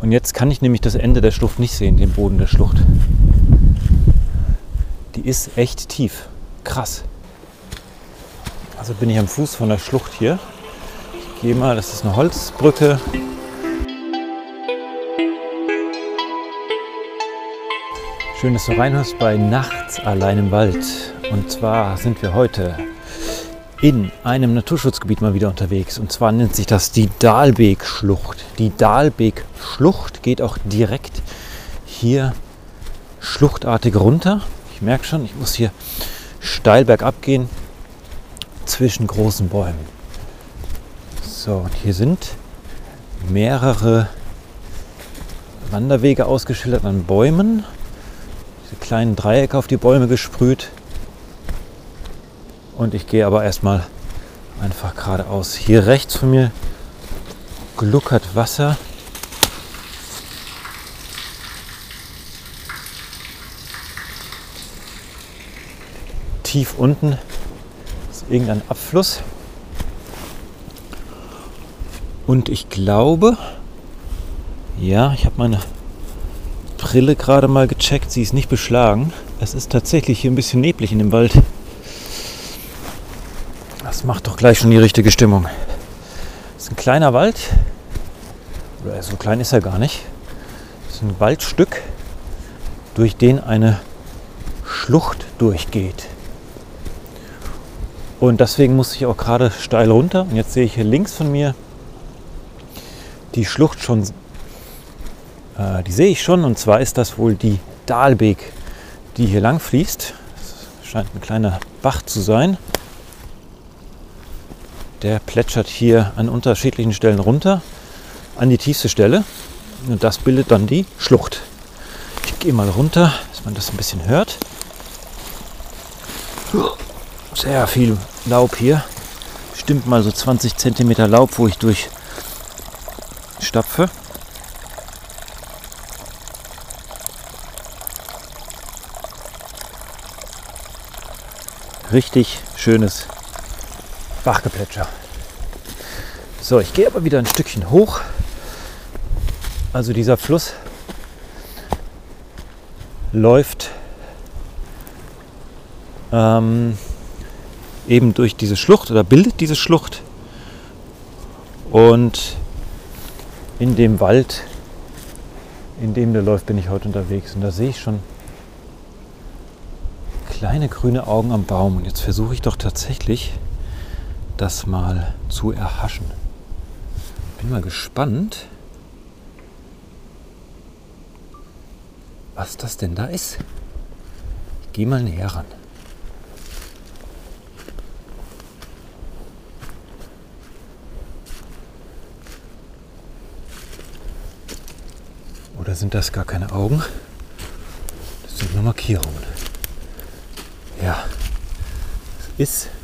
Und jetzt kann ich nämlich das Ende der Schlucht nicht sehen, den Boden der Schlucht. Die ist echt tief. Krass. Also bin ich am Fuß von der Schlucht hier. Ich gehe mal, das ist eine Holzbrücke. Schön, dass du reinhörst bei Nachts allein im Wald. Und zwar sind wir heute in einem Naturschutzgebiet mal wieder unterwegs. Und zwar nennt sich das die Dahlbeek-Schlucht. Die Dahlbeek-Schlucht geht auch direkt hier schluchtartig runter. Ich merke schon, ich muss hier steil bergab gehen zwischen großen Bäumen. So, und hier sind mehrere Wanderwege ausgeschildert an Bäumen. Diese kleinen Dreiecke auf die Bäume gesprüht. Und ich gehe aber erstmal einfach geradeaus. Hier rechts von mir gluckert Wasser. Tief unten ist irgendein Abfluss. Und ich glaube, ja, ich habe meine Brille gerade mal gecheckt. Sie ist nicht beschlagen. Es ist tatsächlich hier ein bisschen neblig in dem Wald. Macht doch gleich schon die richtige Stimmung. Das ist ein kleiner Wald. Oder so klein ist er gar nicht. Das ist ein Waldstück, durch den eine Schlucht durchgeht. Und deswegen muss ich auch gerade steil runter. Und jetzt sehe ich hier links von mir die Schlucht schon. Äh, die sehe ich schon. Und zwar ist das wohl die Dahlbeek, die hier lang fließt. Das scheint ein kleiner Bach zu sein. Der plätschert hier an unterschiedlichen Stellen runter an die tiefste Stelle. Und das bildet dann die Schlucht. Ich gehe mal runter, dass man das ein bisschen hört. Sehr viel Laub hier. Stimmt mal so 20 cm Laub, wo ich durch stapfe. Richtig schönes Bachgeplätscher. So, ich gehe aber wieder ein Stückchen hoch. Also dieser Fluss läuft ähm, eben durch diese Schlucht oder bildet diese Schlucht. Und in dem Wald, in dem der läuft, bin ich heute unterwegs. Und da sehe ich schon kleine grüne Augen am Baum. Und jetzt versuche ich doch tatsächlich das mal zu erhaschen. Bin mal gespannt, was das denn da ist. Ich gehe mal näher ran. Oder sind das gar keine Augen? Das sind nur Markierungen. Ja, es ist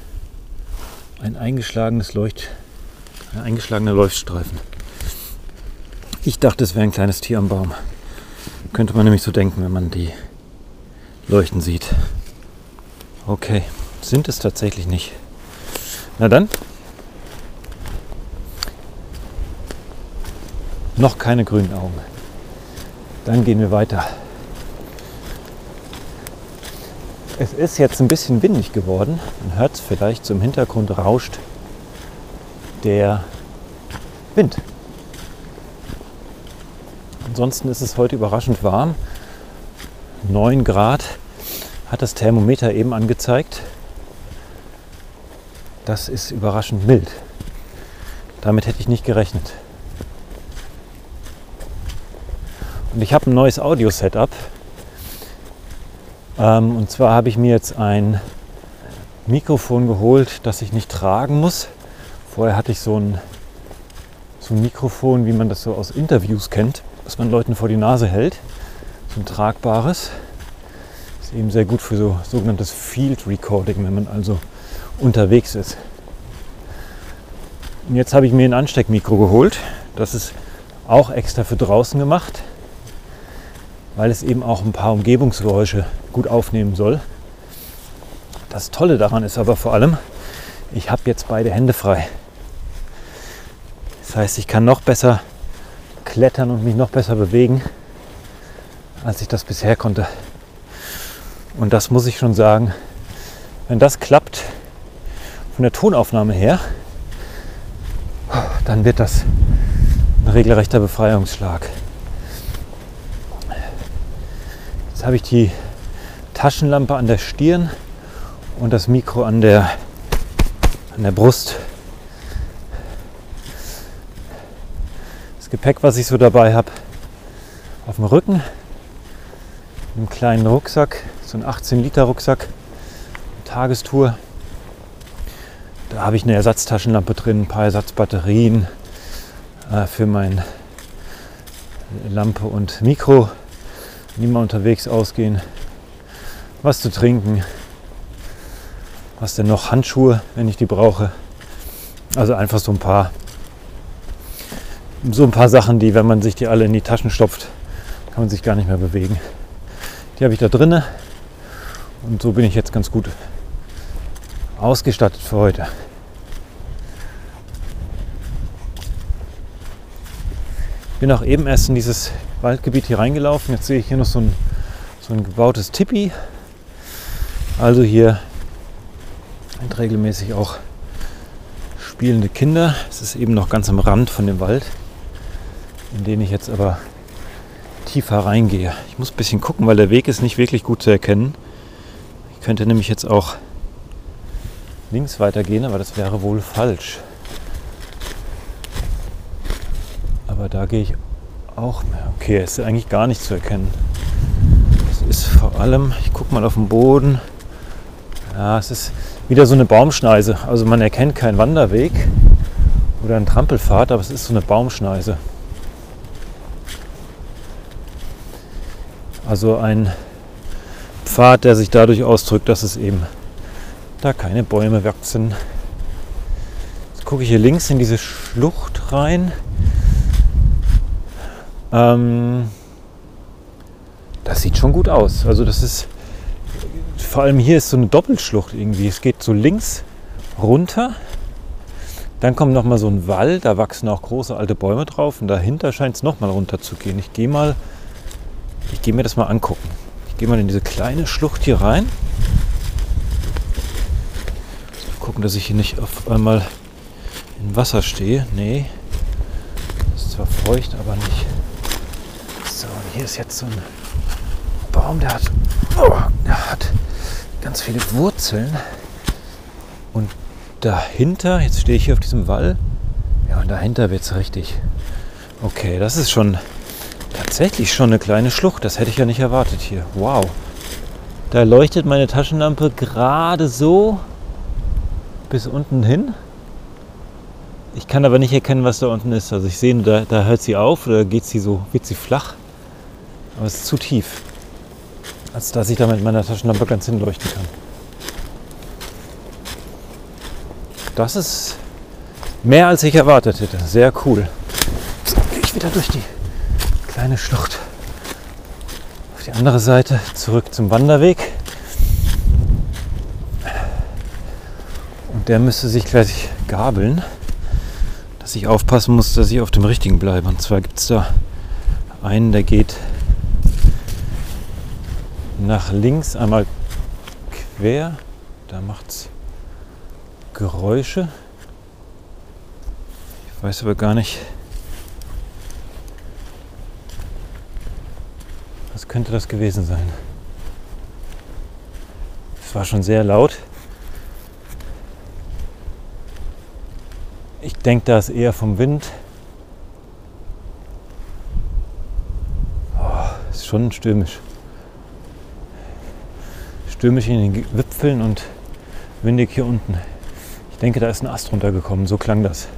ein eingeschlagenes Leucht, ein eingeschlagener Leuchtstreifen. Ich dachte, es wäre ein kleines Tier am Baum. Könnte man nämlich so denken, wenn man die leuchten sieht. Okay, sind es tatsächlich nicht. Na dann. Noch keine grünen Augen. Dann gehen wir weiter. Es ist jetzt ein bisschen windig geworden. Man hört es vielleicht, so im Hintergrund rauscht der Wind. Ansonsten ist es heute überraschend warm. 9 Grad hat das Thermometer eben angezeigt. Das ist überraschend mild. Damit hätte ich nicht gerechnet. Und ich habe ein neues Audio-Setup. Ähm, und zwar habe ich mir jetzt ein Mikrofon geholt, das ich nicht tragen muss. Vorher hatte ich so ein, so ein Mikrofon, wie man das so aus Interviews kennt, was man Leuten vor die Nase hält. So ein tragbares. Ist eben sehr gut für so sogenanntes Field Recording, wenn man also unterwegs ist. Und jetzt habe ich mir ein Ansteckmikro geholt. Das ist auch extra für draußen gemacht, weil es eben auch ein paar Umgebungsgeräusche gut aufnehmen soll. Das Tolle daran ist aber vor allem, ich habe jetzt beide Hände frei. Das heißt, ich kann noch besser klettern und mich noch besser bewegen, als ich das bisher konnte. Und das muss ich schon sagen, wenn das klappt, von der Tonaufnahme her, dann wird das ein regelrechter Befreiungsschlag. Jetzt habe ich die Taschenlampe an der Stirn und das Mikro an der, an der Brust. Das Gepäck, was ich so dabei habe, auf dem Rücken, einen kleinen Rucksack, so ein 18 Liter Rucksack, Tagestour. Da habe ich eine Ersatztaschenlampe drin, ein paar Ersatzbatterien äh, für meine Lampe und Mikro, nie mal unterwegs ausgehen, was zu trinken, was denn noch, Handschuhe, wenn ich die brauche. Also einfach so ein paar, so ein paar Sachen, die, wenn man sich die alle in die Taschen stopft, kann man sich gar nicht mehr bewegen. Die habe ich da drinne und so bin ich jetzt ganz gut ausgestattet für heute. Ich bin auch eben erst in dieses Waldgebiet hier reingelaufen. Jetzt sehe ich hier noch so ein, so ein gebautes Tipi. Also hier sind regelmäßig auch spielende Kinder. Es ist eben noch ganz am Rand von dem Wald, in den ich jetzt aber tiefer reingehe. Ich muss ein bisschen gucken, weil der Weg ist nicht wirklich gut zu erkennen. Ich könnte nämlich jetzt auch links weitergehen, aber das wäre wohl falsch. Aber da gehe ich auch mehr. Okay, es ist eigentlich gar nicht zu erkennen. Es ist vor allem, ich gucke mal auf den Boden. Ja, es ist wieder so eine Baumschneise. Also man erkennt keinen Wanderweg oder einen Trampelpfad, aber es ist so eine Baumschneise. Also ein Pfad, der sich dadurch ausdrückt, dass es eben da keine Bäume wachsen. Jetzt gucke ich hier links in diese Schlucht rein. Ähm, das sieht schon gut aus. Also das ist, vor allem hier ist so eine Doppelschlucht irgendwie. Es geht so links runter, dann kommt noch mal so ein Wall, da wachsen auch große alte Bäume drauf und dahinter scheint es noch mal runter zu gehen. Ich gehe mal, ich gehe mir das mal angucken. Ich gehe mal in diese kleine Schlucht hier rein gucken, dass ich hier nicht auf einmal im Wasser stehe. Nee. Ist zwar feucht, aber nicht. So, hier ist jetzt so ein Baum, der hat, oh, der hat ganz viele Wurzeln. Und dahinter, jetzt stehe ich hier auf diesem Wall. Ja, und dahinter wird es richtig. Okay, das ist schon tatsächlich schon eine kleine Schlucht. Das hätte ich ja nicht erwartet hier. Wow. Da leuchtet meine Taschenlampe gerade so bis unten hin. Ich kann aber nicht erkennen, was da unten ist. Also ich sehe, da, da hört sie auf oder geht sie so, wird sie flach. Aber es ist zu tief, als dass ich da mit meiner Taschenlampe ganz hinleuchten kann. Das ist mehr als ich erwartet hätte. Sehr cool. So, gehe ich wieder durch die kleine Schlucht auf die andere Seite zurück zum Wanderweg. der müsste sich gleich gabeln, dass ich aufpassen muss, dass ich auf dem richtigen bleibe. Und zwar gibt es da einen, der geht nach links einmal quer. Da macht es Geräusche. Ich weiß aber gar nicht, was könnte das gewesen sein. Es war schon sehr laut. Ich denke, das eher vom Wind. Oh, ist schon stürmisch. Stürmisch in den Wipfeln und windig hier unten. Ich denke, da ist ein Ast runtergekommen. So klang das.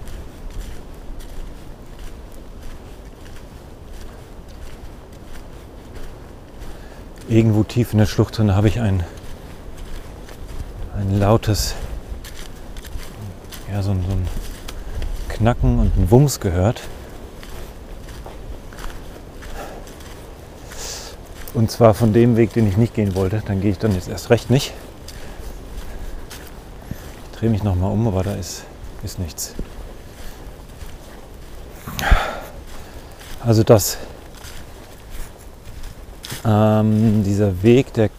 Irgendwo tief in der Schlucht drin habe ich ein, ein lautes, ja, so, so ein Knacken und ein Wumms gehört. Und zwar von dem Weg, den ich nicht gehen wollte. Dann gehe ich dann jetzt erst recht nicht. Ich drehe mich nochmal um, aber da ist, ist nichts. Also dass ähm, dieser Weg, der,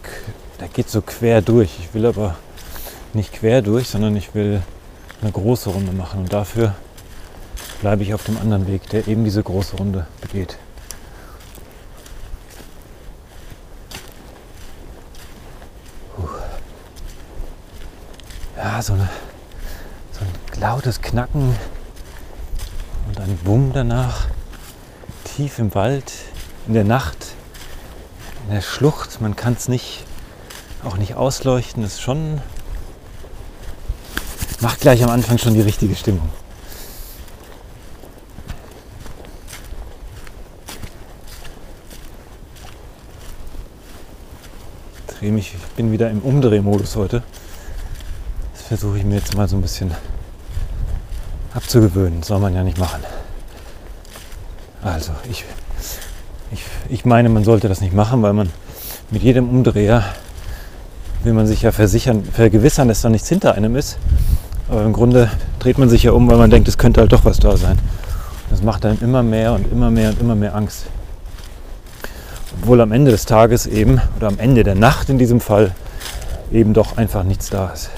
der geht so quer durch. Ich will aber nicht quer durch, sondern ich will eine große Runde machen. Und dafür bleibe ich auf dem anderen Weg, der eben diese große Runde begeht. So, eine, so ein lautes Knacken und ein Bumm danach, tief im Wald, in der Nacht, in der Schlucht. Man kann es nicht, auch nicht ausleuchten. Das ist schon, macht gleich am Anfang schon die richtige Stimmung. ich bin wieder im Umdrehmodus heute. Das versuche ich mir jetzt mal so ein bisschen abzugewöhnen. soll man ja nicht machen. Also ich, ich, ich meine, man sollte das nicht machen, weil man mit jedem Umdreher will man sich ja versichern, vergewissern, dass da nichts hinter einem ist. Aber im Grunde dreht man sich ja um, weil man denkt, es könnte halt doch was da sein. Das macht einem immer mehr und immer mehr und immer mehr Angst obwohl am Ende des Tages eben oder am Ende der Nacht in diesem Fall eben doch einfach nichts da ist.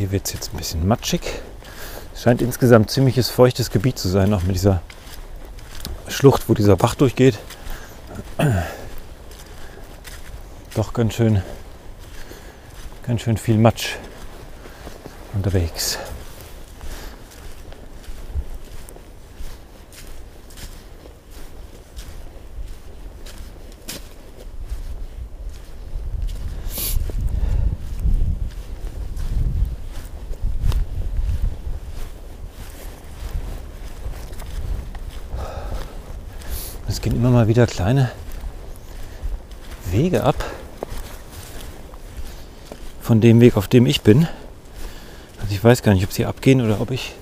Hier wird es jetzt ein bisschen matschig. Es scheint insgesamt ziemliches feuchtes Gebiet zu sein, auch mit dieser Schlucht, wo dieser Bach durchgeht. Doch ganz schön, ganz schön viel Matsch unterwegs. Gehen immer mal wieder kleine Wege ab von dem Weg, auf dem ich bin. Also ich weiß gar nicht, ob sie abgehen oder ob ich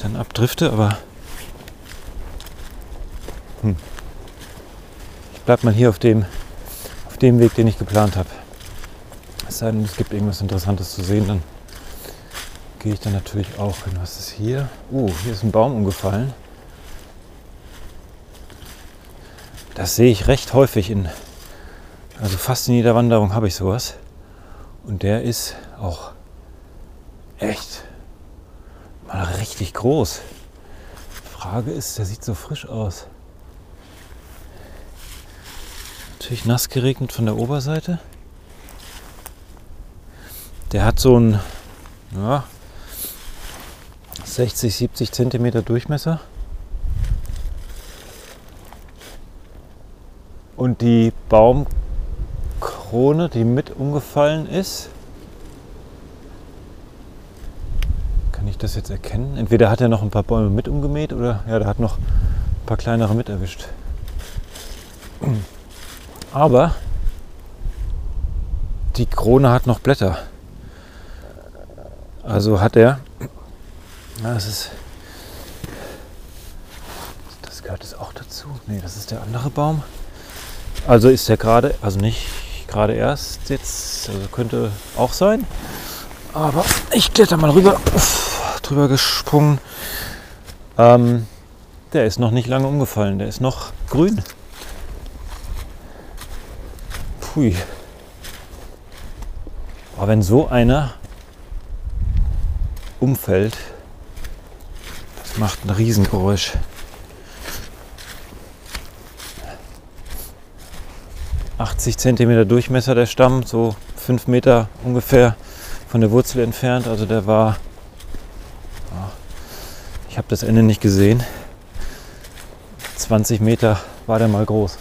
dann abdrifte, aber hm. ich bleibe mal hier auf dem, auf dem Weg, den ich geplant habe. Es sei denn, es gibt irgendwas Interessantes zu sehen, dann gehe ich dann natürlich auch hin. Was ist hier? Oh, hier ist ein Baum umgefallen. Das sehe ich recht häufig in, also fast in jeder Wanderung habe ich sowas. Und der ist auch Echt? Mal richtig groß. Frage ist, der sieht so frisch aus. Natürlich nass geregnet von der Oberseite. Der hat so einen ja, 60, 70 Zentimeter Durchmesser. Und die Baumkrone, die mit umgefallen ist, das jetzt erkennen? Entweder hat er noch ein paar Bäume mit umgemäht oder ja, der hat noch ein paar kleinere mit erwischt. Aber die Krone hat noch Blätter. Also hat er. das ist. Das gehört es auch dazu. Nee, das ist der andere Baum. Also ist der gerade, also nicht gerade erst jetzt, also könnte auch sein. Aber ich kletter mal rüber. Uff drüber gesprungen. Ähm, der ist noch nicht lange umgefallen. Der ist noch grün. Pui. Aber wenn so einer umfällt, das macht ein Riesengeräusch. ...80 cm Durchmesser der Stamm, so 5 Meter ungefähr von der Wurzel entfernt. Also der war ich habe das Ende nicht gesehen. 20 Meter war der mal groß.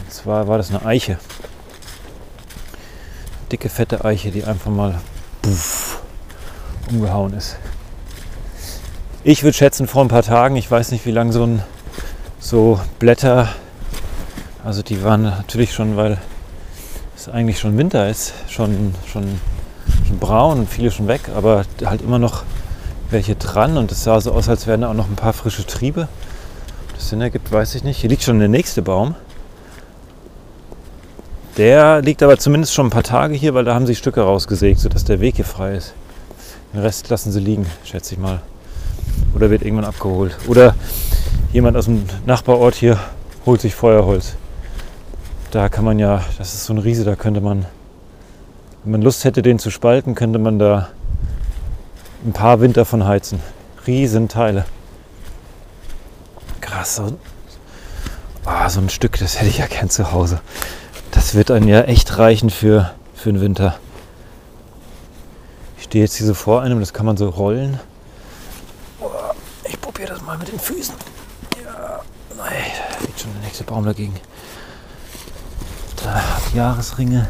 Und zwar war das eine Eiche. Dicke, fette Eiche, die einfach mal puff, umgehauen ist. Ich würde schätzen, vor ein paar Tagen, ich weiß nicht, wie lange so ein so Blätter, also die waren natürlich schon, weil es eigentlich schon Winter ist, schon, schon, schon braun und viele schon weg, aber halt immer noch welche dran und es sah so aus, als wären da auch noch ein paar frische Triebe. Ob das Sinn ergibt, weiß ich nicht. Hier liegt schon der nächste Baum. Der liegt aber zumindest schon ein paar Tage hier, weil da haben sie Stücke rausgesägt, sodass der Weg hier frei ist. Den Rest lassen sie liegen, schätze ich mal. Oder wird irgendwann abgeholt. Oder jemand aus dem Nachbarort hier holt sich Feuerholz. Da kann man ja, das ist so ein Riese, da könnte man, wenn man Lust hätte, den zu spalten, könnte man da ein paar Winter von heizen. Riesenteile. Krass. So, oh, so ein Stück, das hätte ich ja gern zu Hause. Das wird einen ja echt reichen für, für den Winter. Ich stehe jetzt hier so vor einem, das kann man so rollen. Ich probiere das mal mit den Füßen. Ja, nein, da liegt schon der nächste Baum dagegen. Jahresringe.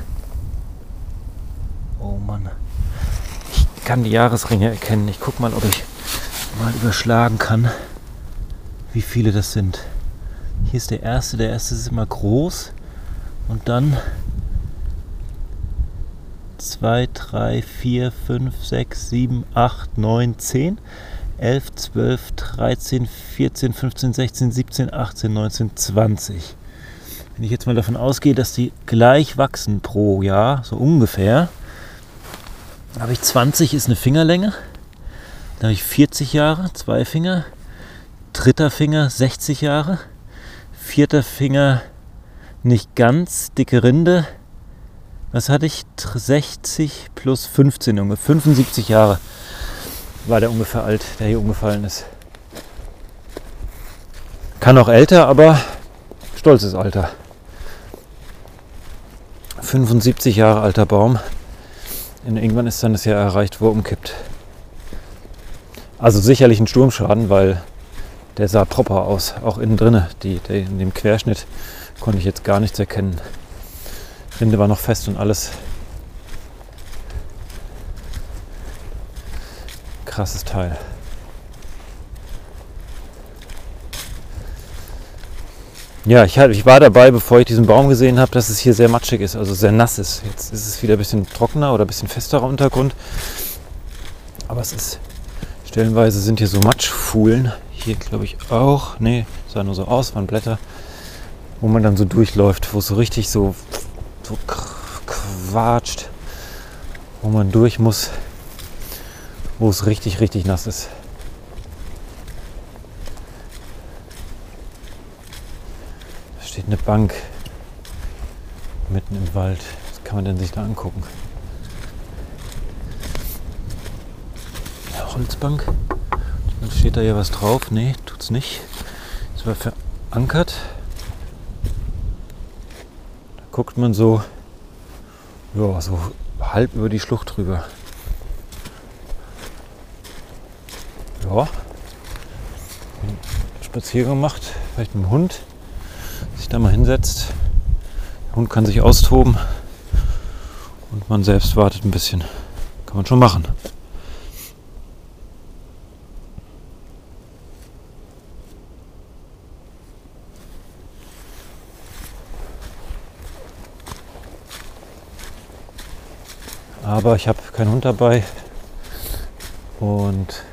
Oh Mann. Ich kann die Jahresringe erkennen. Ich gucke mal, ob ich mal überschlagen kann, wie viele das sind. Hier ist der erste. Der erste ist immer groß. Und dann 2, 3, 4, 5, 6, 7, 8, 9, 10, 11, 12, 13, 14, 15, 16, 17, 18, 19, 20. Wenn ich jetzt mal davon ausgehe, dass die gleich wachsen pro Jahr, so ungefähr, habe ich 20 ist eine Fingerlänge. Dann habe ich 40 Jahre, zwei Finger. Dritter Finger 60 Jahre. Vierter Finger nicht ganz, dicke Rinde. Was hatte ich? 60 plus 15 ungefähr. 75 Jahre war der ungefähr alt, der hier umgefallen ist. Kann auch älter, aber stolzes Alter. 75 Jahre alter Baum. Und irgendwann ist dann das Jahr erreicht, wo er umkippt. Also sicherlich ein Sturmschaden, weil der sah proper aus, auch innen drinne. Die, die, in dem Querschnitt konnte ich jetzt gar nichts erkennen. Rinde war noch fest und alles. Krasses Teil. Ja, ich, ich, war dabei, bevor ich diesen Baum gesehen habe, dass es hier sehr matschig ist, also sehr nass ist. Jetzt ist es wieder ein bisschen trockener oder ein bisschen festerer Untergrund. Aber es ist, stellenweise sind hier so Matschfuhlen. Hier glaube ich auch. Nee, sah nur so aus, waren Blätter wo man dann so durchläuft, wo es so richtig so, so quatscht, wo man durch muss, wo es richtig, richtig nass ist. Steht eine Bank mitten im Wald. Was kann man denn sich da angucken? Eine Holzbank. Steht da ja was drauf. Nee, tut's nicht. Es war verankert guckt man so, ja, so halb über die Schlucht drüber. Ja, Spaziergang macht, vielleicht mit dem Hund, sich da mal hinsetzt. Der Hund kann sich austoben und man selbst wartet ein bisschen. Kann man schon machen. Aber ich habe keinen Hund dabei und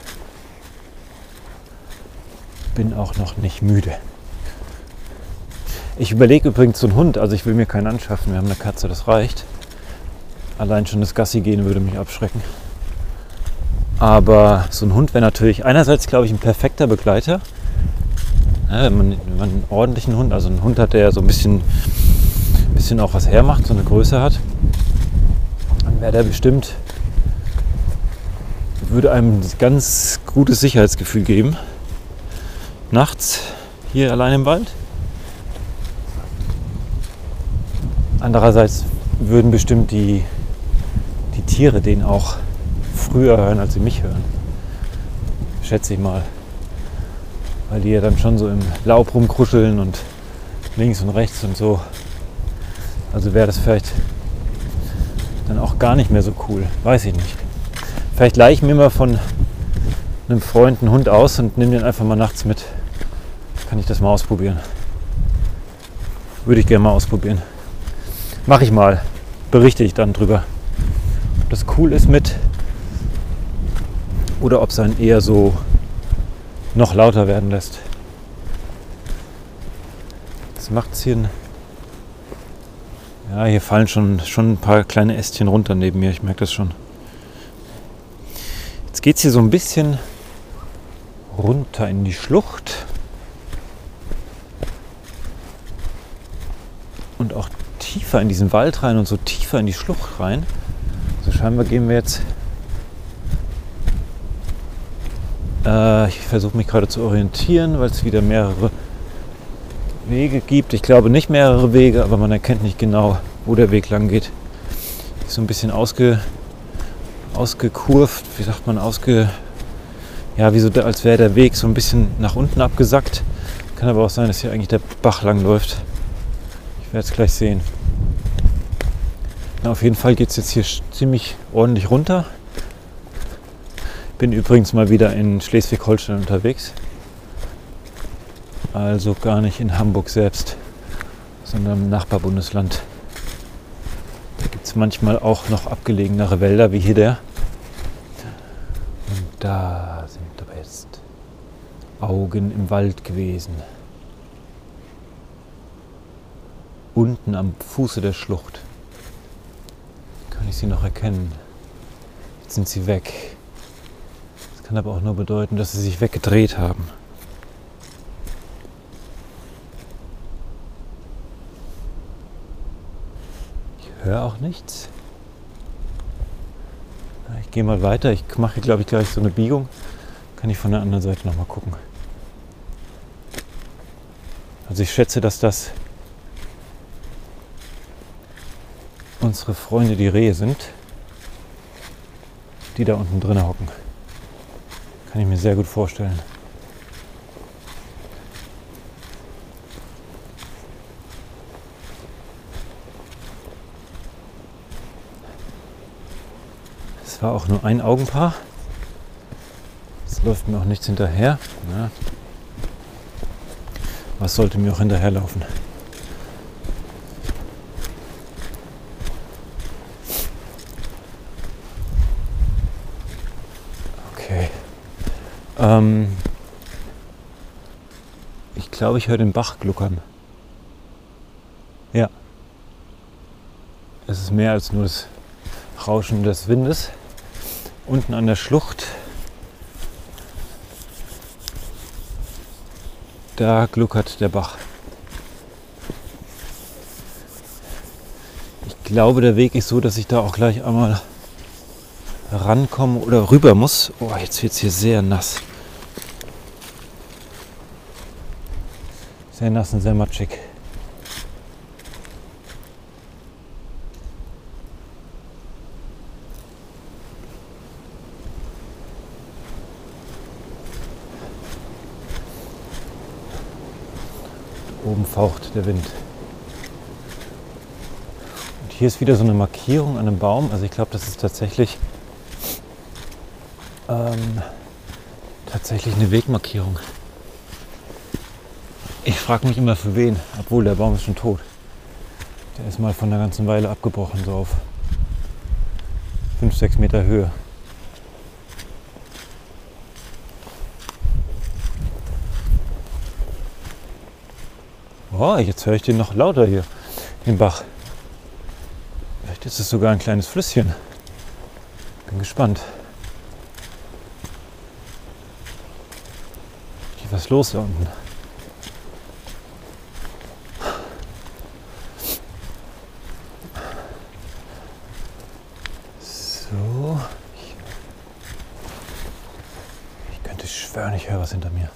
bin auch noch nicht müde. Ich überlege übrigens so einen Hund, also ich will mir keinen anschaffen. Wir haben eine Katze, das reicht. Allein schon das Gassi gehen würde mich abschrecken. Aber so ein Hund wäre natürlich einerseits, glaube ich, ein perfekter Begleiter. Ja, wenn, man, wenn man einen ordentlichen Hund, also einen Hund hat, der so ein bisschen, bisschen auch was hermacht, so eine Größe hat, wäre der bestimmt, würde einem ein ganz gutes Sicherheitsgefühl geben. Nachts hier allein im Wald. Andererseits würden bestimmt die, die Tiere den auch früher hören, als sie mich hören. Schätze ich mal. Weil die ja dann schon so im Laub rumkruscheln und links und rechts und so. Also wäre das vielleicht dann auch gar nicht mehr so cool. Weiß ich nicht. Vielleicht leihe ich mir mal von einem Freund einen Hund aus und nehme den einfach mal nachts mit. Kann ich das mal ausprobieren. Würde ich gerne mal ausprobieren. Mache ich mal. Berichte ich dann drüber. Ob das cool ist mit oder ob es einen eher so noch lauter werden lässt. Das macht es hier Ja, hier fallen schon, schon ein paar kleine Ästchen runter neben mir, ich merke das schon. Jetzt geht es hier so ein bisschen runter in die Schlucht. Und auch tiefer in diesen Wald rein und so tiefer in die Schlucht rein. Also scheinbar gehen wir jetzt. Äh, ich versuche mich gerade zu orientieren, weil es wieder mehrere Wege gibt. Ich glaube nicht mehrere Wege, aber man erkennt nicht genau, wo der Weg lang geht. Ist so ein bisschen ausge, ausgekurvt, wie sagt man, ausge. Ja, wie so, als wäre der Weg so ein bisschen nach unten abgesackt. Kann aber auch sein, dass hier eigentlich der Bach lang läuft. Werde es gleich sehen. Na, auf jeden Fall geht es jetzt hier ziemlich ordentlich runter. Bin übrigens mal wieder in Schleswig-Holstein unterwegs. Also gar nicht in Hamburg selbst, sondern im Nachbarbundesland. Da gibt es manchmal auch noch abgelegenere Wälder wie hier der. Und da sind aber jetzt Augen im Wald gewesen. Unten am Fuße der Schlucht kann ich sie noch erkennen. Jetzt sind sie weg. Das kann aber auch nur bedeuten, dass sie sich weggedreht haben. höre auch nichts. Ich gehe mal weiter. Ich mache, glaube ich, gleich so eine Biegung. Kann ich von der anderen Seite noch mal gucken. Also ich schätze, dass das unsere Freunde die Rehe sind, die da unten drin hocken. Kann ich mir sehr gut vorstellen. war auch nur ein Augenpaar. Es läuft mir auch nichts hinterher. Ja. Was sollte mir auch hinterherlaufen? Okay. Ähm ich glaube, ich höre den Bach gluckern. Ja. Es ist mehr als nur das Rauschen des Windes unten an der Schlucht. Da gluckert der Bach. Ich glaube, der Weg ist so, dass ich da auch gleich einmal rankomme oder rüber muss. Oh, jetzt wird es hier sehr nass. Sehr nass und sehr matschig. Oben faucht der Wind. Und hier ist wieder so eine Markierung an einem Baum. Also ich glaube, das ist tatsächlich ähm, tatsächlich eine Wegmarkierung. Ich frage mich immer für wen, obwohl der Baum ist schon tot. Der ist mal von der ganzen Weile abgebrochen, so auf 5, 6 Meter Höhe. Oh, jetzt höre ich den noch lauter hier, den Bach. Vielleicht ist es sogar ein kleines Flüsschen. Bin gespannt. Was ist los da unten? So. Ich könnte schwören, ich höre was hinter mir.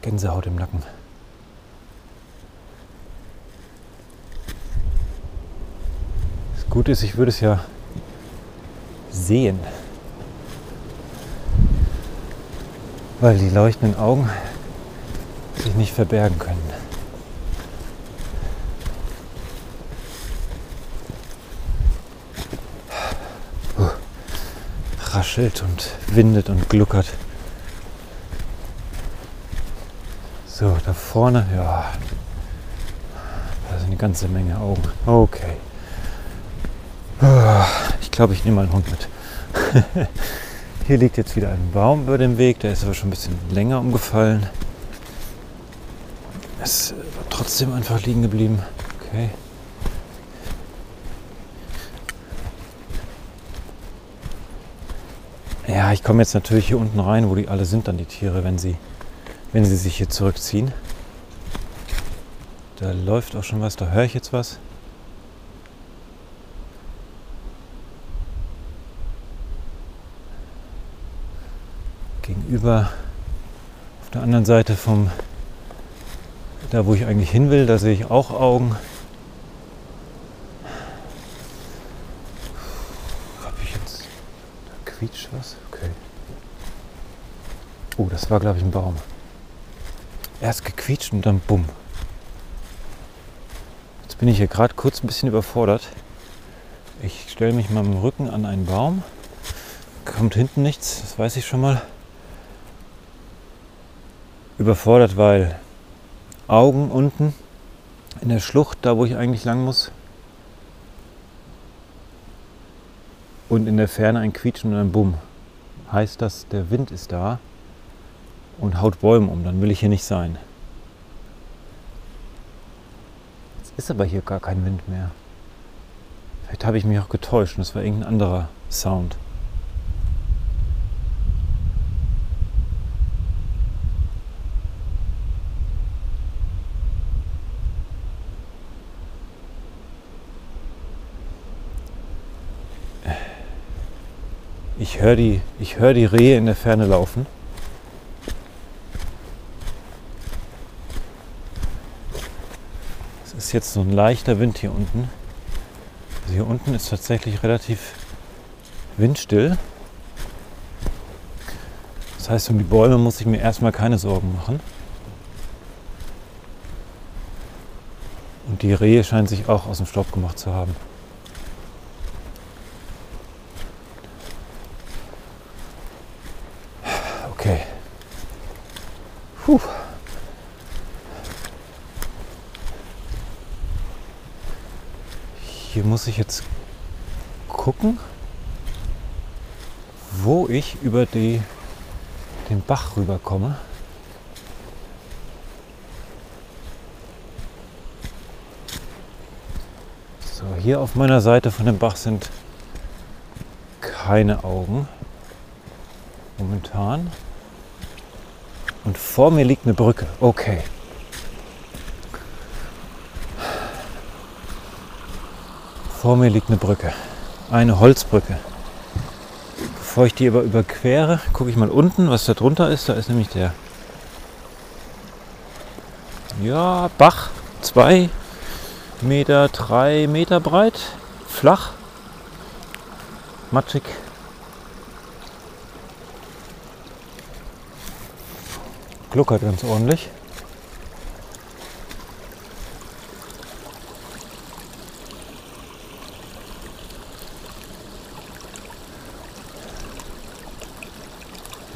Gänsehaut im Nacken. Das Gute ist, ich würde es ja sehen. Weil die leuchtenden Augen sich nicht verbergen können. Raschelt und windet und gluckert. So, da vorne, ja. Da sind eine ganze Menge Augen. Okay. Ich glaube, ich nehme mal einen Hund mit. Hier liegt jetzt wieder ein Baum über dem Weg. Der ist aber schon ein bisschen länger umgefallen. Es trotzdem einfach liegen geblieben. Okay. Ja, ich komme jetzt natürlich hier unten rein, wo die alle sind, dann die Tiere, wenn sie, wenn sie sich hier zurückziehen. Da läuft auch schon was, da höre ich jetzt was. Gegenüber auf der anderen Seite vom da wo ich eigentlich hin will, da sehe ich auch Augen. Da quietscht was? Oh, das war glaube ich ein Baum. Erst gequietscht und dann bumm. Jetzt bin ich hier gerade kurz ein bisschen überfordert. Ich stelle mich mal mit dem Rücken an einen Baum. Kommt hinten nichts, das weiß ich schon mal. Überfordert, weil Augen unten in der Schlucht, da wo ich eigentlich lang muss. Und in der Ferne ein Quietschen und ein Bumm. Heißt das, der Wind ist da und haut Bäume um, dann will ich hier nicht sein. Jetzt ist aber hier gar kein Wind mehr. Vielleicht habe ich mich auch getäuscht und es war irgendein anderer Sound. Ich höre die, hör die Rehe in der Ferne laufen. Ist jetzt so ein leichter Wind hier unten. Also hier unten ist tatsächlich relativ windstill. Das heißt, um die Bäume muss ich mir erstmal keine Sorgen machen. Und die Rehe scheinen sich auch aus dem Staub gemacht zu haben. Hier muss ich jetzt gucken, wo ich über die, den Bach rüberkomme. So, hier auf meiner Seite von dem Bach sind keine Augen momentan. Und vor mir liegt eine Brücke. Okay. Vor mir liegt eine Brücke. Eine Holzbrücke. Bevor ich die aber überquere, gucke ich mal unten, was da drunter ist. Da ist nämlich der ja, Bach. Zwei Meter, drei Meter breit. Flach. Matschig. gluckert ganz ordentlich.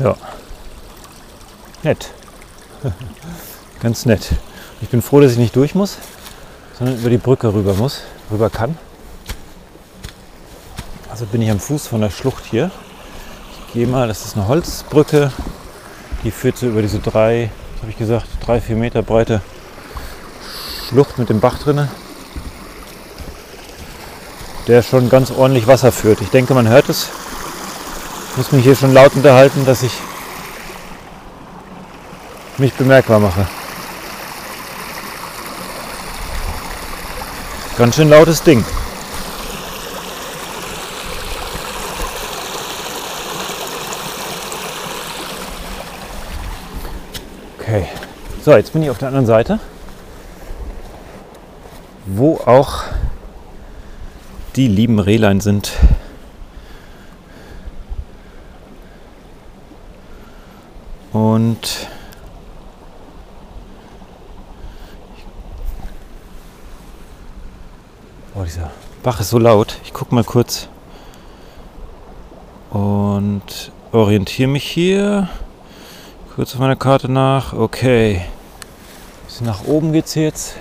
Ja, nett. Ganz nett. Ich bin froh, dass ich nicht durch muss, sondern über die Brücke rüber muss, rüber kann. Also bin ich am Fuß von der Schlucht hier. Ich gehe mal, das ist eine Holzbrücke, die führt so über diese drei, habe ich gesagt, drei, vier Meter breite Schlucht mit dem Bach drinne, der schon ganz ordentlich Wasser führt. Ich denke, man hört es. Ich muss mich hier schon laut unterhalten, dass ich mich bemerkbar mache. Ganz schön lautes Ding. Okay, so jetzt bin ich auf der anderen Seite, wo auch die lieben Rehlein sind. Und oh, dieser Bach ist so laut. Ich gucke mal kurz und orientiere mich hier. Kurz auf meiner Karte nach. Okay. Nach oben geht's jetzt.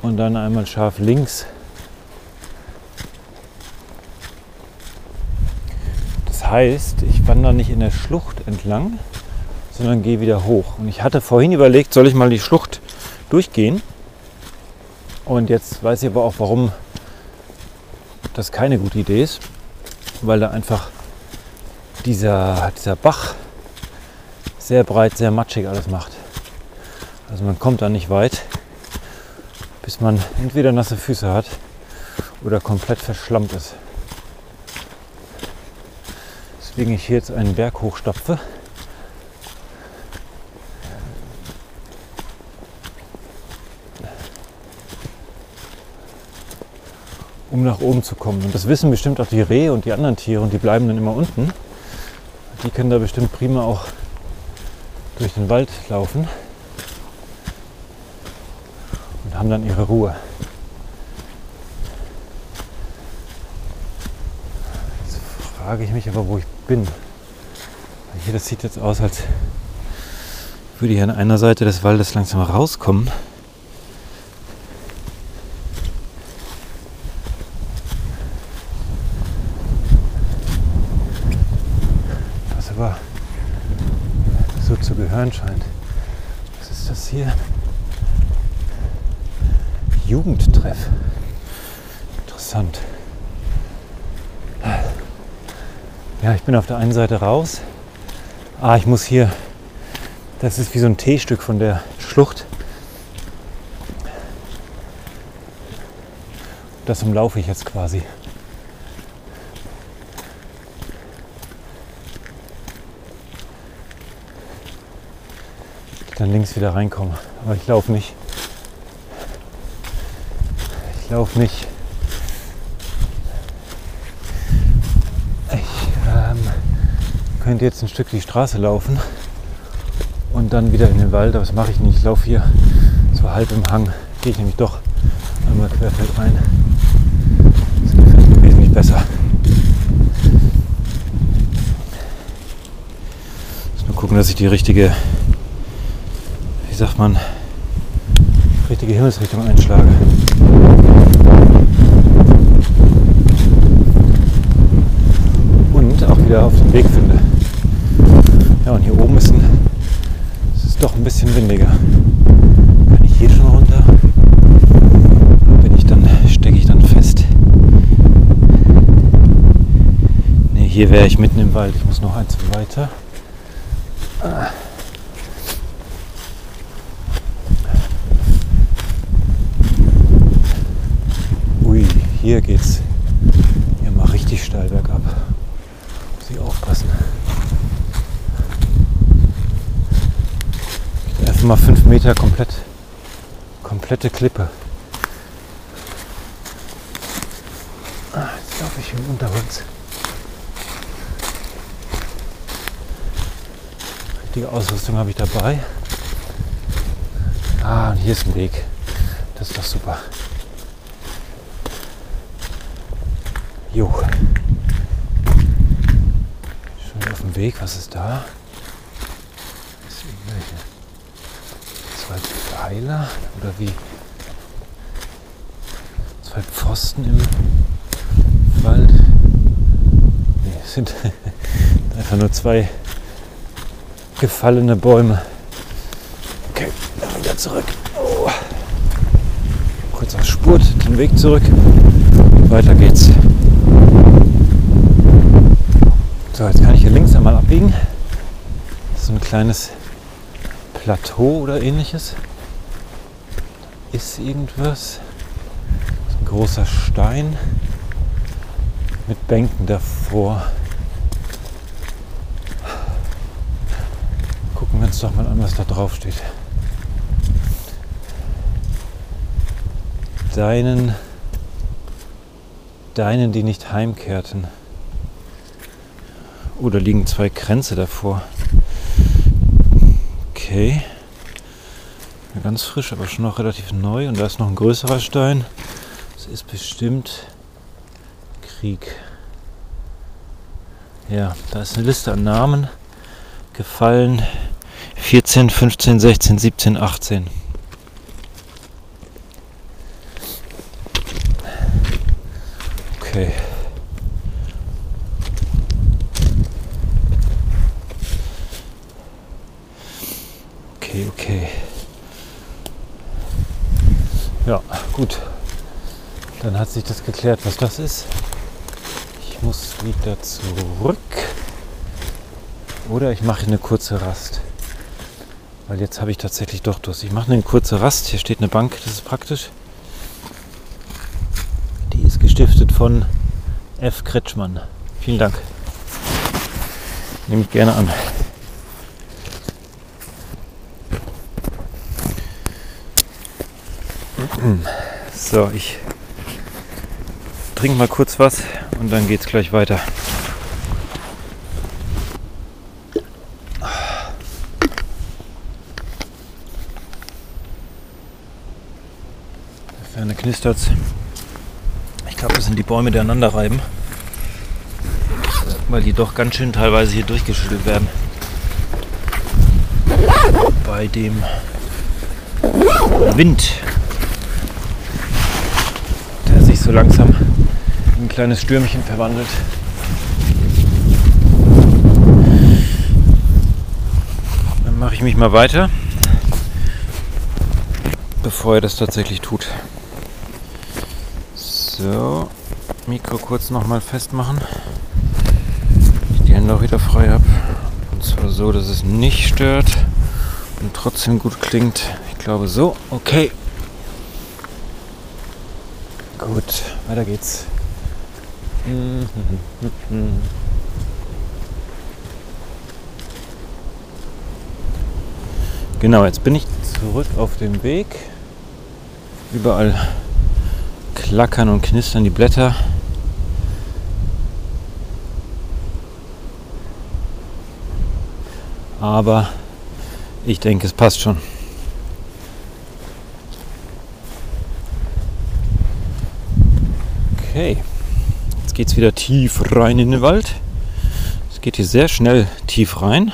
Und dann einmal scharf links. Das heißt, ich wandere nicht in der Schlucht entlang, sondern gehe wieder hoch. Und ich hatte vorhin überlegt, soll ich mal die Schlucht durchgehen. Und jetzt weiß ich aber auch, warum das keine gute Idee ist, weil da einfach dieser, dieser Bach sehr breit, sehr matschig alles macht. Also man kommt da nicht weit, bis man entweder nasse Füße hat oder komplett verschlammt ist. Deswegen ich hier jetzt einen Berg hochstapfe. um nach oben zu kommen. Und das wissen bestimmt auch die Rehe und die anderen Tiere und die bleiben dann immer unten. Die können da bestimmt prima auch durch den Wald laufen und haben dann ihre Ruhe. Jetzt frage ich mich aber, wo ich bin. Hier, das sieht jetzt aus, als würde ich an einer Seite des Waldes langsam rauskommen. Was aber so zu gehören scheint. Was ist das hier? Jugendtreff. Interessant. Bin auf der einen Seite raus. Ah, ich muss hier. Das ist wie so ein T-Stück von der Schlucht. Das umlaufe ich jetzt quasi. Dann links wieder reinkomme. Aber ich laufe nicht. Ich laufe nicht. Ich ähm, könnte jetzt ein Stück die Straße laufen und dann wieder in den Wald, aber das mache ich nicht. Ich laufe hier so halb im Hang. Gehe ich nämlich doch einmal querfeld rein. Das gefällt mir wesentlich besser. Muss nur gucken, dass ich die richtige, wie sagt man, richtige Himmelsrichtung einschlage. Und auch wieder auf den Weg finde. Ja, und hier oben ist ein, es ist doch ein bisschen windiger. Kann ich hier schon runter? Bin ich dann, stecke ich dann fest? Ne, hier wäre ich mitten im Wald. Ich muss noch eins weiter. Ui, hier geht's 1,5 Meter komplett, komplette Klippe. Ah, jetzt laufe ich im Unterholz. Richtige Ausrüstung habe ich dabei. Ah, und hier ist ein Weg. Das ist doch super. Jo. Schon auf dem Weg, was ist da? Pfeiler oder wie? Zwei Pfosten im Wald. Nee, es sind einfach nur zwei gefallene Bäume. Okay, dann wieder zurück. Oh. Kurz auf Spurt, den Weg zurück. Weiter geht's. So, jetzt kann ich hier links einmal abbiegen. Das ist ein kleines Plateau oder ähnliches. Ist irgendwas. Das ist ein großer Stein mit Bänken davor. Gucken wir uns doch mal an, was da drauf steht. Deinen, deinen, die nicht heimkehrten. Oh, da liegen zwei Kränze davor. Okay. Ganz frisch, aber schon noch relativ neu. Und da ist noch ein größerer Stein. Das ist bestimmt Krieg. Ja, da ist eine Liste an Namen. Gefallen 14, 15, 16, 17, 18. Okay. Okay, okay. Gut, dann hat sich das geklärt, was das ist. Ich muss wieder zurück. Oder ich mache eine kurze Rast. Weil jetzt habe ich tatsächlich doch Durst. Ich mache eine kurze Rast. Hier steht eine Bank, das ist praktisch. Die ist gestiftet von F. Kretschmann. Vielen Dank. Nehme ich gerne an. So, ich trinke mal kurz was und dann geht es gleich weiter. Der Ferne knistert Ich glaube, das sind die Bäume, die aneinander reiben. Weil die doch ganz schön teilweise hier durchgeschüttelt werden. Bei dem Wind, der sich so langsam in ein kleines Stürmchen verwandelt. Dann mache ich mich mal weiter, bevor er das tatsächlich tut. So, Mikro kurz nochmal festmachen. Ich die Hände auch wieder frei habe. Und zwar so, dass es nicht stört und trotzdem gut klingt. Ich glaube so. Okay. Gut, weiter geht's. Genau, jetzt bin ich zurück auf dem Weg. Überall klackern und knistern die Blätter. Aber ich denke, es passt schon. Okay, jetzt geht es wieder tief rein in den Wald. Es geht hier sehr schnell tief rein.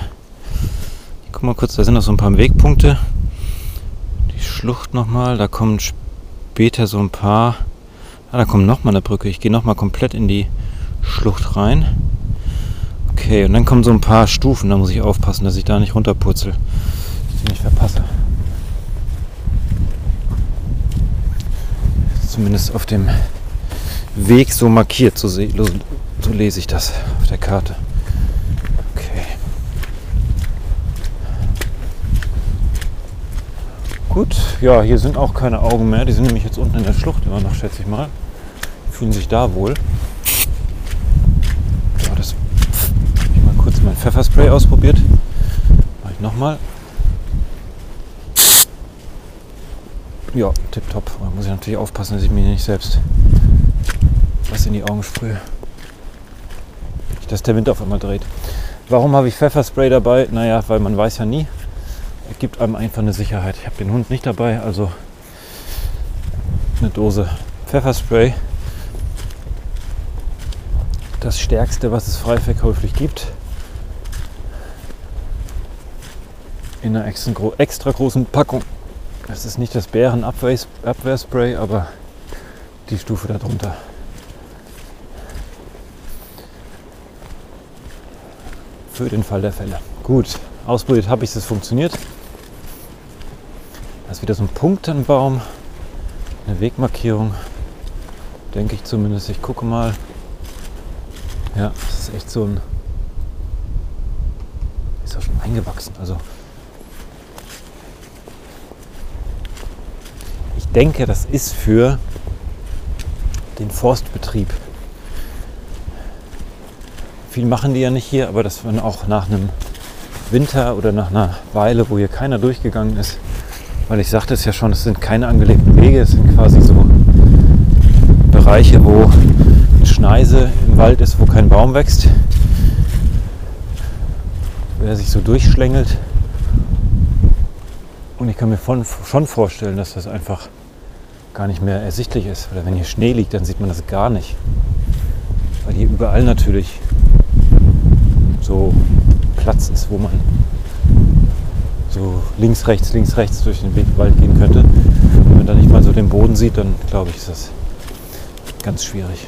Ich guck mal kurz, da sind noch so ein paar Wegpunkte. Die Schlucht nochmal, da kommen später so ein paar. Ah, da kommt nochmal eine Brücke. Ich gehe nochmal komplett in die Schlucht rein. Okay, und dann kommen so ein paar Stufen. Da muss ich aufpassen, dass ich da nicht runterpurzel die nicht verpasse. Zumindest auf dem Weg so markiert, so, so, so lese ich das auf der Karte. Okay. Gut, ja, hier sind auch keine Augen mehr. Die sind nämlich jetzt unten in der Schlucht immer noch, schätze ich mal. Fühlen sich da wohl. Ja, das ich mal kurz mein Pfefferspray ausprobiert. Mach ich nochmal. Ja, tipptopp. Da muss ich natürlich aufpassen, dass ich mir nicht selbst was in die Augen sprühe. Dass der Wind auf einmal dreht. Warum habe ich Pfefferspray dabei? Naja, weil man weiß ja nie. Er gibt einem einfach eine Sicherheit. Ich habe den Hund nicht dabei, also eine Dose Pfefferspray. Das stärkste, was es frei verkäuflich gibt. In einer extra, extra großen Packung. Das ist nicht das Bärenabwehrspray, aber die Stufe darunter. Für den Fall der Fälle. Gut, ausprobiert habe ich es, funktioniert. Da ist wieder so ein Punktenbaum, eine Wegmarkierung, denke ich zumindest. Ich gucke mal. Ja, das ist echt so ein. Ist auch schon eingewachsen. Also denke, das ist für den Forstbetrieb. Viel machen die ja nicht hier, aber dass man auch nach einem Winter oder nach einer Weile, wo hier keiner durchgegangen ist, weil ich sagte es ja schon, es sind keine angelegten Wege, es sind quasi so Bereiche, wo eine Schneise im Wald ist, wo kein Baum wächst. Wer sich so durchschlängelt. Und ich kann mir von, schon vorstellen, dass das einfach gar nicht mehr ersichtlich ist. Oder wenn hier Schnee liegt, dann sieht man das gar nicht. Weil hier überall natürlich Platz ist, wo man so links, rechts, links, rechts durch den Wald gehen könnte. Wenn man da nicht mal so den Boden sieht, dann glaube ich, ist das ganz schwierig.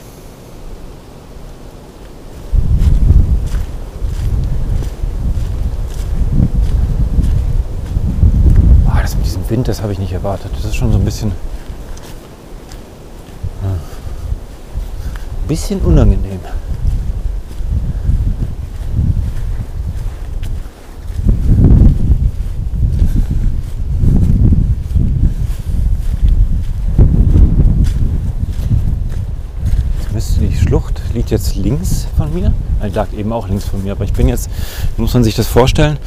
Ah, das mit diesem Wind, das habe ich nicht erwartet. Das ist schon so ein bisschen. Hm, bisschen unangenehm. Lag eben auch links von mir. Aber ich bin jetzt, muss man sich das vorstellen,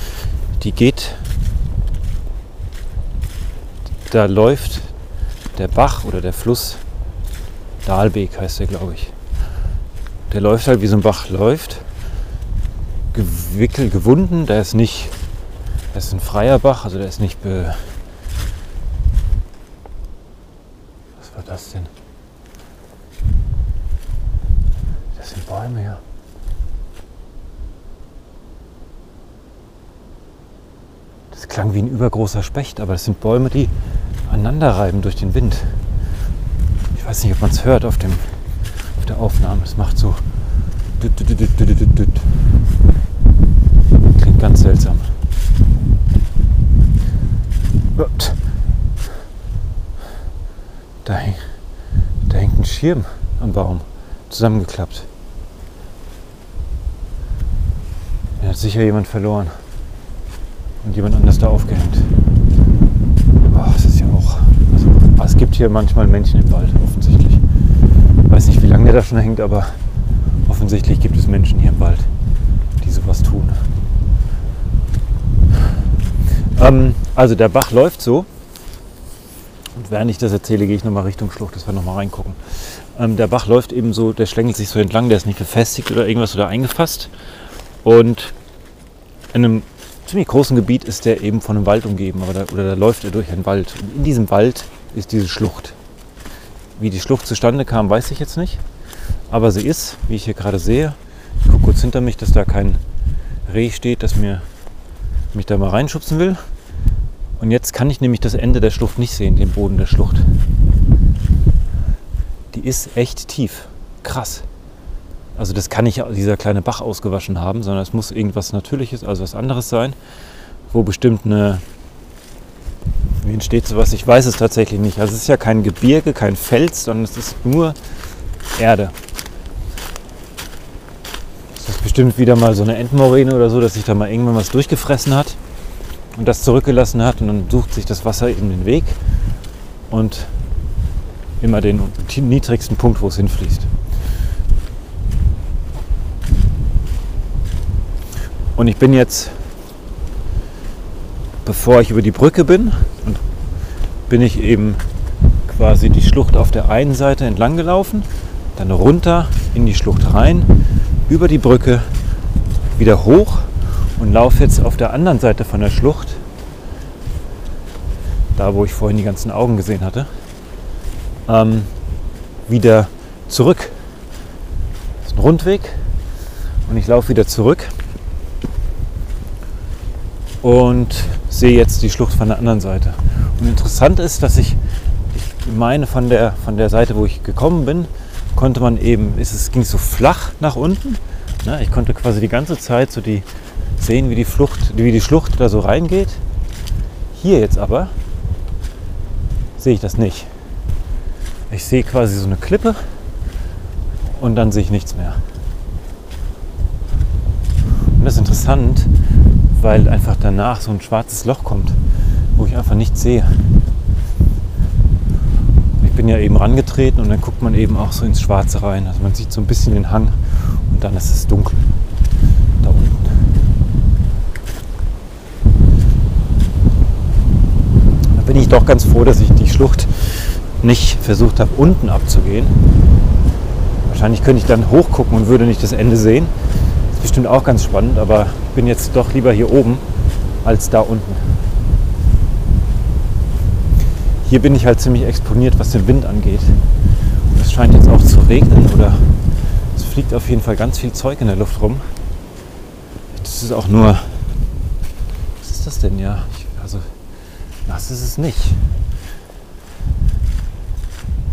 die geht, da läuft der Bach oder der Fluss, Dahlbeek heißt der, glaube ich. Der läuft halt wie so ein Bach läuft, gewickelt, gewunden. Der ist nicht, der ist ein freier Bach, also der ist nicht be. Was war das denn? Das sind Bäume hier. Klang wie ein übergroßer Specht, aber das sind Bäume, die aneinander reiben durch den Wind. Ich weiß nicht, ob man es hört auf, dem, auf der Aufnahme. Es macht so. Klingt ganz seltsam. Da, da hängt ein Schirm am Baum, zusammengeklappt. Er hat sicher jemand verloren und jemand anders da aufgehängt. Oh, das ist ja auch. Also, es gibt hier manchmal Menschen im Wald, offensichtlich. Ich weiß nicht, wie lange der da schon hängt, aber offensichtlich gibt es Menschen hier im Wald, die sowas tun. Ähm, also der Bach läuft so. Und während ich das erzähle, gehe ich nochmal Richtung Schlucht, dass wir nochmal reingucken. Ähm, der Bach läuft eben so, der schlängelt sich so entlang, der ist nicht befestigt oder irgendwas oder eingefasst. Und in einem ziemlich großen Gebiet ist der eben von einem Wald umgeben, aber da, oder da läuft er durch einen Wald. Und in diesem Wald ist diese Schlucht. Wie die Schlucht zustande kam, weiß ich jetzt nicht. Aber sie ist, wie ich hier gerade sehe, ich gucke kurz hinter mich, dass da kein Reh steht, das mir, mich da mal reinschubsen will. Und jetzt kann ich nämlich das Ende der Schlucht nicht sehen, den Boden der Schlucht. Die ist echt tief. Krass. Also das kann nicht dieser kleine Bach ausgewaschen haben, sondern es muss irgendwas Natürliches, also was anderes sein, wo bestimmt eine... Wie entsteht sowas? Ich weiß es tatsächlich nicht. Also es ist ja kein Gebirge, kein Fels, sondern es ist nur Erde. Das ist bestimmt wieder mal so eine Endmoräne oder so, dass sich da mal irgendwann was durchgefressen hat und das zurückgelassen hat und dann sucht sich das Wasser eben den Weg und immer den niedrigsten Punkt, wo es hinfließt. Und ich bin jetzt, bevor ich über die Brücke bin, bin ich eben quasi die Schlucht auf der einen Seite entlang gelaufen, dann runter in die Schlucht rein, über die Brücke, wieder hoch und laufe jetzt auf der anderen Seite von der Schlucht, da wo ich vorhin die ganzen Augen gesehen hatte, ähm, wieder zurück. Das ist ein Rundweg und ich laufe wieder zurück und sehe jetzt die Schlucht von der anderen Seite. Und interessant ist, dass ich, ich meine, von der, von der Seite, wo ich gekommen bin, konnte man eben, ist es ging so flach nach unten. Ne? Ich konnte quasi die ganze Zeit so die sehen, wie die Flucht, wie die Schlucht da so reingeht. Hier jetzt aber sehe ich das nicht. Ich sehe quasi so eine Klippe und dann sehe ich nichts mehr. Und das ist interessant, weil einfach danach so ein schwarzes Loch kommt, wo ich einfach nichts sehe. Ich bin ja eben rangetreten und dann guckt man eben auch so ins Schwarze rein. Also man sieht so ein bisschen den Hang und dann ist es dunkel da unten. Da bin ich doch ganz froh, dass ich die Schlucht nicht versucht habe, unten abzugehen. Wahrscheinlich könnte ich dann hochgucken und würde nicht das Ende sehen bestimmt auch ganz spannend, aber ich bin jetzt doch lieber hier oben als da unten. Hier bin ich halt ziemlich exponiert, was den Wind angeht. Und es scheint jetzt auch zu regnen oder es fliegt auf jeden Fall ganz viel Zeug in der Luft rum. Das ist auch nur. Was ist das denn ja? Ich, also, nass ist es nicht.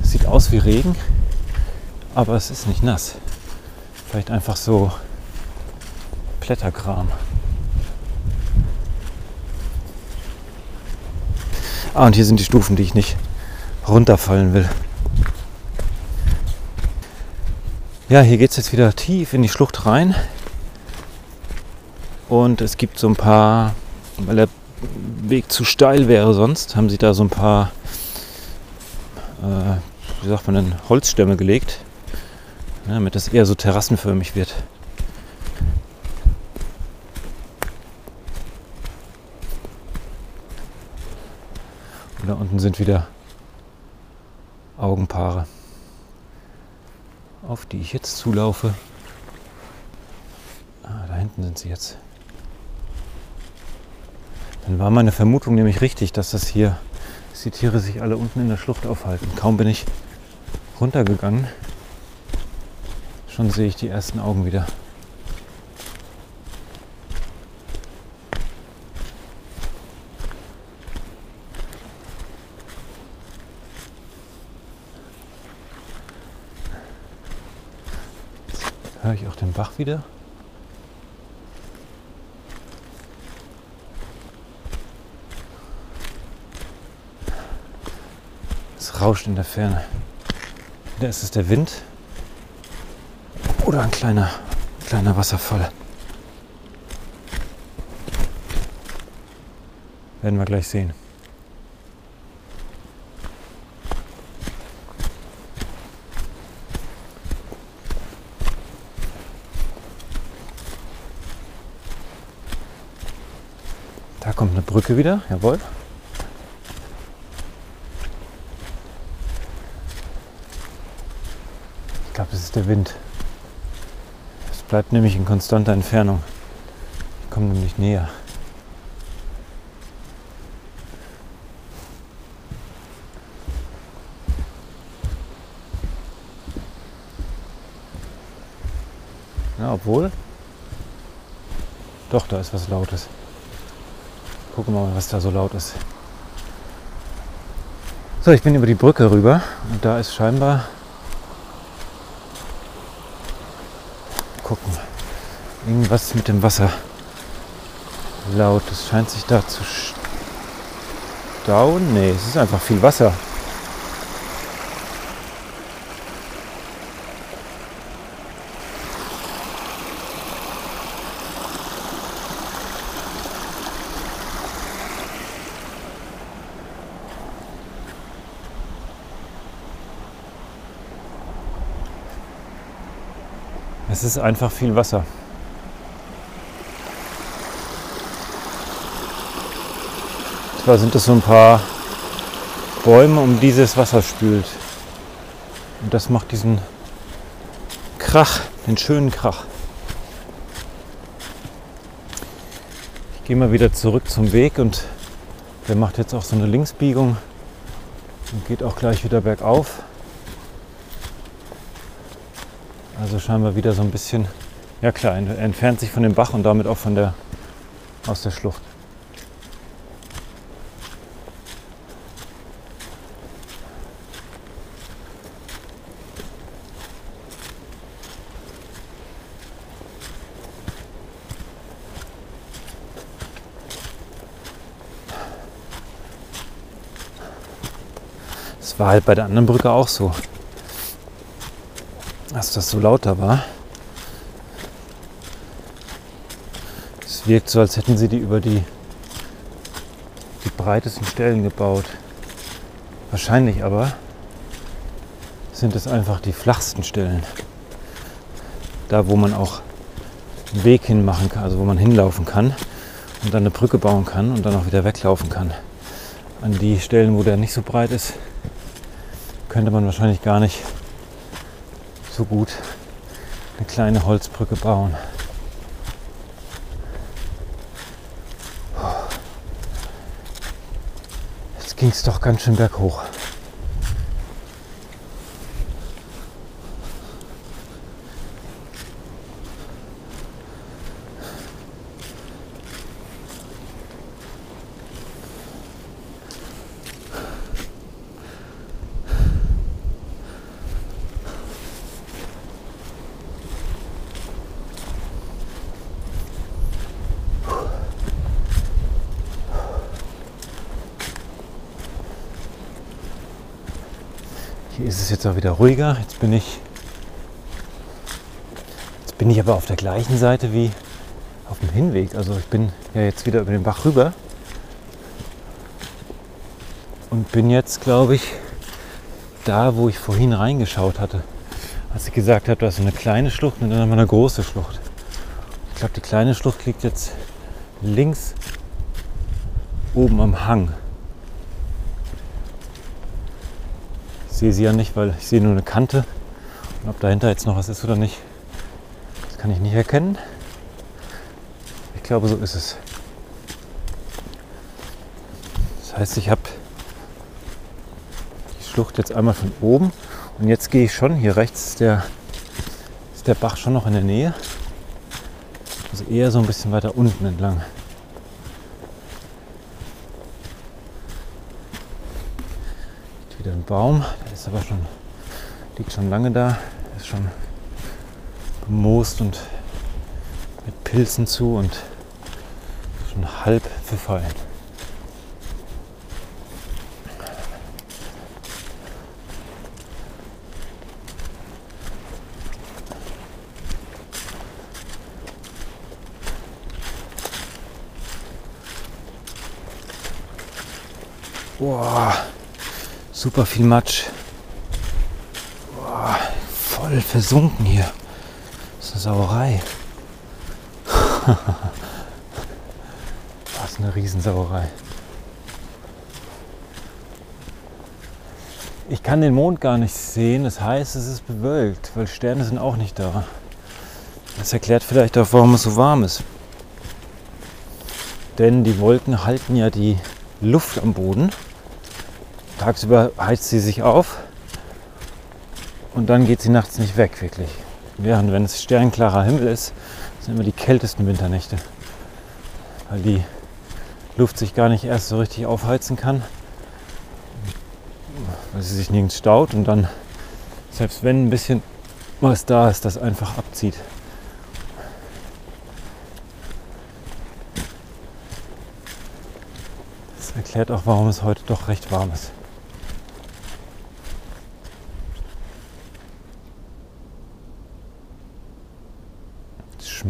Es sieht aus wie Regen, aber es ist nicht nass. Vielleicht einfach so Kletterkram. Ah, und hier sind die Stufen, die ich nicht runterfallen will. Ja, hier geht es jetzt wieder tief in die Schlucht rein. Und es gibt so ein paar, weil der Weg zu steil wäre sonst, haben sie da so ein paar, äh, wie sagt man denn, Holzstämme gelegt, ja, damit das eher so terrassenförmig wird. Und da unten sind wieder Augenpaare, auf die ich jetzt zulaufe. Ah, da hinten sind sie jetzt. Dann war meine Vermutung nämlich richtig, dass das hier, dass die Tiere sich alle unten in der Schlucht aufhalten. Kaum bin ich runtergegangen, schon sehe ich die ersten Augen wieder. Höre ich auch den Bach wieder. Es rauscht in der Ferne. Da ist es der Wind oder ein kleiner, kleiner Wasserfall. Werden wir gleich sehen. Da kommt eine Brücke wieder, jawohl. Ich glaube, es ist der Wind. Es bleibt nämlich in konstanter Entfernung. Ich komme nämlich näher. Ja, obwohl. Doch, da ist was Lautes. Gucken wir mal, was da so laut ist. So, ich bin über die Brücke rüber und da ist scheinbar. Gucken. Irgendwas mit dem Wasser laut. Es scheint sich da zu stauen. Nee, es ist einfach viel Wasser. Es ist einfach viel Wasser. Zwar sind es so ein paar Bäume, um dieses Wasser spült. Und das macht diesen Krach, den schönen Krach. Ich gehe mal wieder zurück zum Weg und der macht jetzt auch so eine Linksbiegung und geht auch gleich wieder bergauf. Also scheinbar wieder so ein bisschen, ja klar, er entfernt sich von dem Bach und damit auch von der, aus der Schlucht. Das war halt bei der anderen Brücke auch so dass das so lauter war. Es wirkt so, als hätten sie die über die, die breitesten Stellen gebaut. Wahrscheinlich aber sind es einfach die flachsten Stellen. Da, wo man auch einen Weg hinmachen kann, also wo man hinlaufen kann und dann eine Brücke bauen kann und dann auch wieder weglaufen kann. An die Stellen, wo der nicht so breit ist, könnte man wahrscheinlich gar nicht so gut eine kleine Holzbrücke bauen. Jetzt ging es doch ganz schön berghoch. Hier ist es jetzt auch wieder ruhiger. Jetzt bin ich bin ich aber auf der gleichen Seite wie auf dem Hinweg. Also ich bin ja jetzt wieder über den Bach rüber und bin jetzt, glaube ich, da, wo ich vorhin reingeschaut hatte. Als ich gesagt habe, da ist eine kleine Schlucht und dann haben wir eine große Schlucht. Ich glaube, die kleine Schlucht liegt jetzt links oben am Hang. Ich sehe sie ja nicht, weil ich sehe nur eine Kante. Und ob dahinter jetzt noch was ist oder nicht, das kann ich nicht erkennen. Ich glaube, so ist es. Das heißt, ich habe die Schlucht jetzt einmal von oben und jetzt gehe ich schon hier rechts ist der, ist der Bach schon noch in der Nähe. Also eher so ein bisschen weiter unten entlang. Wieder ein Baum, ist aber schon, liegt schon lange da, ist schon bemoost und mit Pilzen zu und schon halb verfallen. Boah, super viel Matsch. Voll versunken hier. Das ist eine Sauerei. Was eine Riesensauerei. Ich kann den Mond gar nicht sehen, das heißt, es ist bewölkt, weil Sterne sind auch nicht da. Das erklärt vielleicht auch, warum es so warm ist. Denn die Wolken halten ja die Luft am Boden tagsüber heizt sie sich auf und dann geht sie nachts nicht weg, wirklich. Während wenn es sternklarer Himmel ist, sind immer die kältesten Winternächte. Weil die Luft sich gar nicht erst so richtig aufheizen kann, weil sie sich nirgends staut und dann, selbst wenn ein bisschen was da ist, das einfach abzieht. Das erklärt auch, warum es heute doch recht warm ist.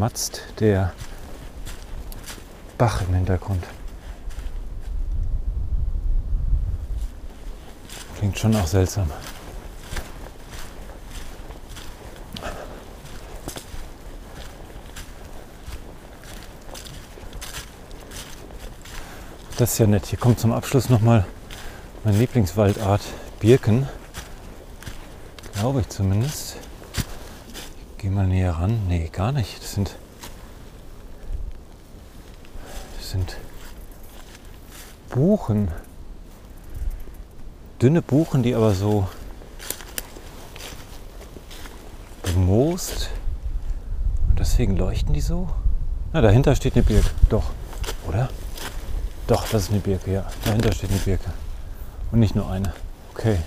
Schmatzt der Bach im Hintergrund. Klingt schon auch seltsam. Das ist ja nett. Hier kommt zum Abschluss nochmal mein Lieblingswaldart Birken. Glaube ich zumindest. Geh mal näher ran. Nee, gar nicht. Das sind. Das sind Buchen. Dünne Buchen, die aber so bemoost. Und deswegen leuchten die so. Na, dahinter steht eine Birke. Doch. Oder? Doch, das ist eine Birke, ja. Dahinter steht eine Birke. Und nicht nur eine. Okay.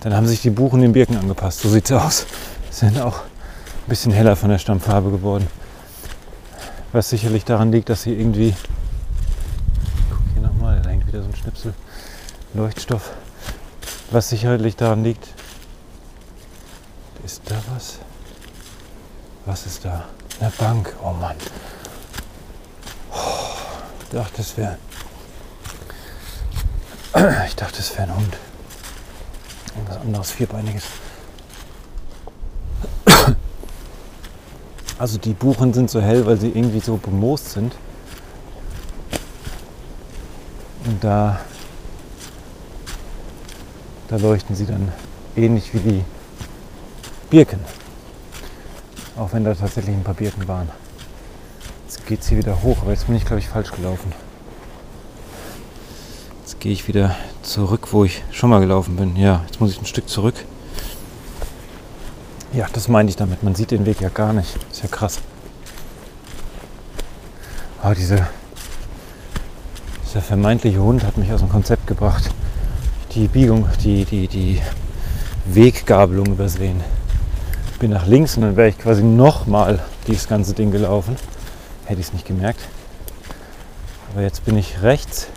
Dann haben sich die Buchen den Birken angepasst. So sieht es aus. Sind auch bisschen heller von der Stammfarbe geworden. Was sicherlich daran liegt, dass sie irgendwie. Guck hier nochmal, da hängt wieder so ein Schnipsel Leuchtstoff. Was sicherlich daran liegt. Ist da was? Was ist da? Eine Bank. Oh Mann. Oh, ich dachte, es wäre. Ich dachte, es wäre ein Hund. Irgendwas anderes, vierbeiniges. Also die Buchen sind so hell, weil sie irgendwie so bemoost sind. Und da, da leuchten sie dann ähnlich wie die Birken. Auch wenn da tatsächlich ein paar Birken waren. Jetzt geht sie wieder hoch, aber jetzt bin ich glaube ich falsch gelaufen. Jetzt gehe ich wieder zurück, wo ich schon mal gelaufen bin. Ja, jetzt muss ich ein Stück zurück. Ja, das meine ich damit. Man sieht den Weg ja gar nicht. Ist ja krass. Aber diese, dieser vermeintliche Hund hat mich aus dem Konzept gebracht. Die Biegung, die, die, die Weggabelung übersehen. Bin nach links und dann wäre ich quasi nochmal dieses ganze Ding gelaufen. Hätte ich es nicht gemerkt. Aber jetzt bin ich rechts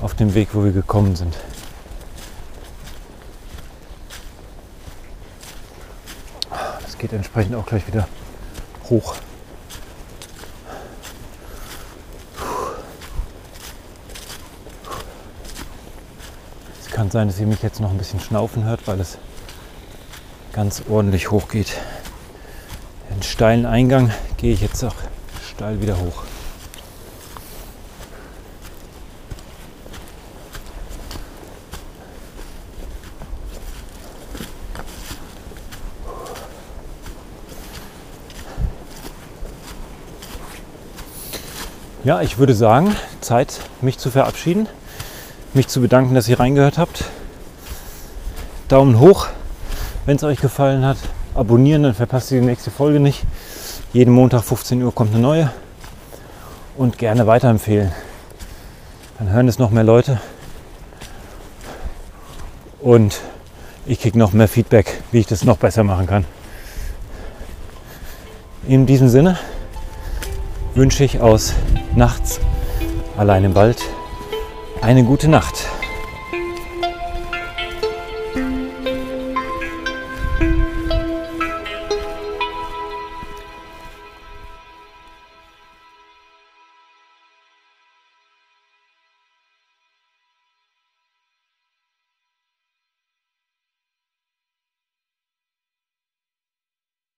auf dem Weg, wo wir gekommen sind. Geht entsprechend auch gleich wieder hoch. Es kann sein, dass ihr mich jetzt noch ein bisschen schnaufen hört, weil es ganz ordentlich hoch geht. Den steilen Eingang gehe ich jetzt auch steil wieder hoch. Ja, ich würde sagen, Zeit, mich zu verabschieden, mich zu bedanken, dass ihr reingehört habt. Daumen hoch, wenn es euch gefallen hat. Abonnieren, dann verpasst ihr die nächste Folge nicht. Jeden Montag 15 Uhr kommt eine neue. Und gerne weiterempfehlen. Dann hören es noch mehr Leute. Und ich kriege noch mehr Feedback, wie ich das noch besser machen kann. In diesem Sinne wünsche ich aus nachts allein im Wald eine gute Nacht.